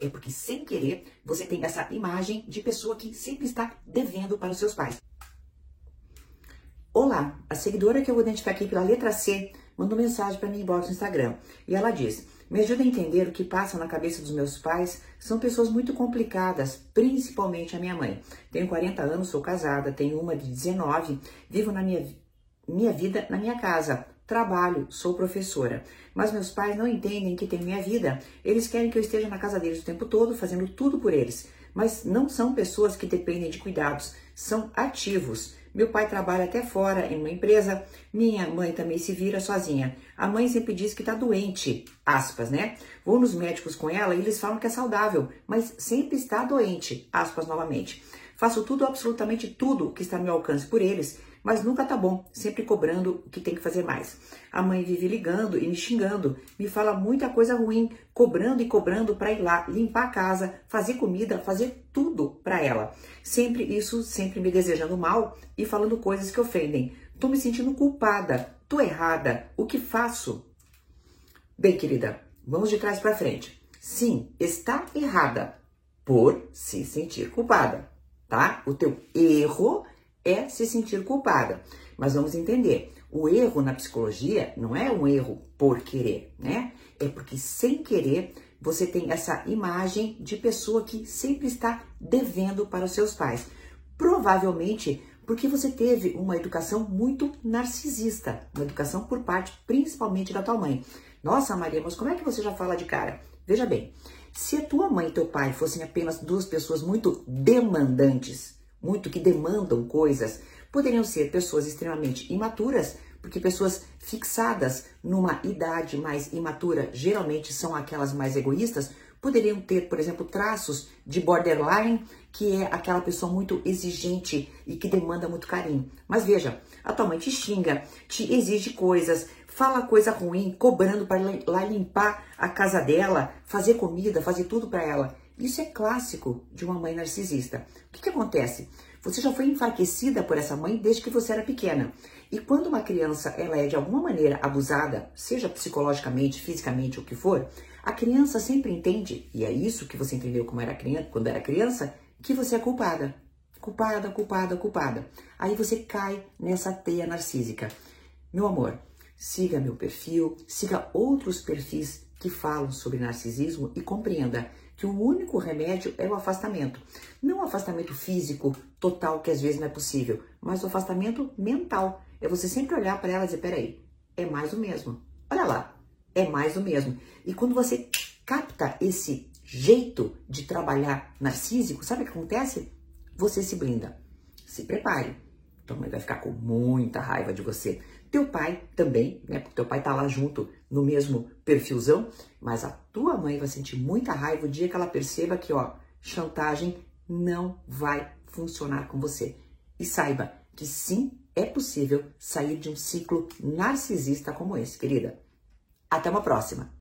É porque, sem querer, você tem essa imagem de pessoa que sempre está devendo para os seus pais. Olá, a seguidora que eu vou identificar aqui pela letra C mandou mensagem para mim inbox no Instagram. E ela diz: Me ajuda a entender o que passa na cabeça dos meus pais. São pessoas muito complicadas, principalmente a minha mãe. Tenho 40 anos, sou casada, tenho uma de 19, vivo na minha, minha vida na minha casa. Trabalho, sou professora. Mas meus pais não entendem que tem minha vida. Eles querem que eu esteja na casa deles o tempo todo, fazendo tudo por eles. Mas não são pessoas que dependem de cuidados, são ativos. Meu pai trabalha até fora em uma empresa, minha mãe também se vira sozinha. A mãe sempre diz que tá doente, aspas, né? Vou nos médicos com ela e eles falam que é saudável, mas sempre está doente, aspas novamente. Faço tudo, absolutamente tudo que está ao meu alcance por eles mas nunca tá bom, sempre cobrando o que tem que fazer mais. A mãe vive ligando e me xingando, me fala muita coisa ruim, cobrando e cobrando para ir lá limpar a casa, fazer comida, fazer tudo para ela. Sempre isso, sempre me desejando mal e falando coisas que ofendem. Tô me sentindo culpada, tô errada, o que faço? Bem, querida, vamos de trás para frente. Sim, está errada por se sentir culpada, tá? O teu erro é se sentir culpada. Mas vamos entender, o erro na psicologia não é um erro por querer, né? É porque sem querer você tem essa imagem de pessoa que sempre está devendo para os seus pais. Provavelmente porque você teve uma educação muito narcisista, uma educação por parte principalmente da tua mãe. Nossa, Maria, mas como é que você já fala de cara? Veja bem, se a tua mãe e teu pai fossem apenas duas pessoas muito demandantes, muito que demandam coisas, poderiam ser pessoas extremamente imaturas, porque pessoas fixadas numa idade mais imatura geralmente são aquelas mais egoístas, poderiam ter, por exemplo, traços de borderline, que é aquela pessoa muito exigente e que demanda muito carinho. Mas veja, a tua mãe te xinga, te exige coisas, fala coisa ruim, cobrando para lá limpar a casa dela, fazer comida, fazer tudo para ela. Isso é clássico de uma mãe narcisista. O que, que acontece? Você já foi enfraquecida por essa mãe desde que você era pequena. E quando uma criança ela é de alguma maneira abusada, seja psicologicamente, fisicamente, o que for, a criança sempre entende, e é isso que você entendeu como era criança, quando era criança, que você é culpada. Culpada, culpada, culpada. Aí você cai nessa teia narcísica. Meu amor, siga meu perfil, siga outros perfis que falam sobre narcisismo e compreenda que o único remédio é o afastamento. Não o afastamento físico total, que às vezes não é possível, mas o afastamento mental. É você sempre olhar para ela e dizer: peraí, é mais o mesmo. Olha lá, é mais o mesmo. E quando você capta esse jeito de trabalhar narcísico, sabe o que acontece? Você se blinda. Se prepare. Tua mãe vai ficar com muita raiva de você. Teu pai também, né? Porque teu pai tá lá junto no mesmo perfilzão, mas a tua mãe vai sentir muita raiva o dia que ela perceba que, ó, chantagem não vai funcionar com você. E saiba que sim, é possível sair de um ciclo narcisista como esse, querida. Até uma próxima!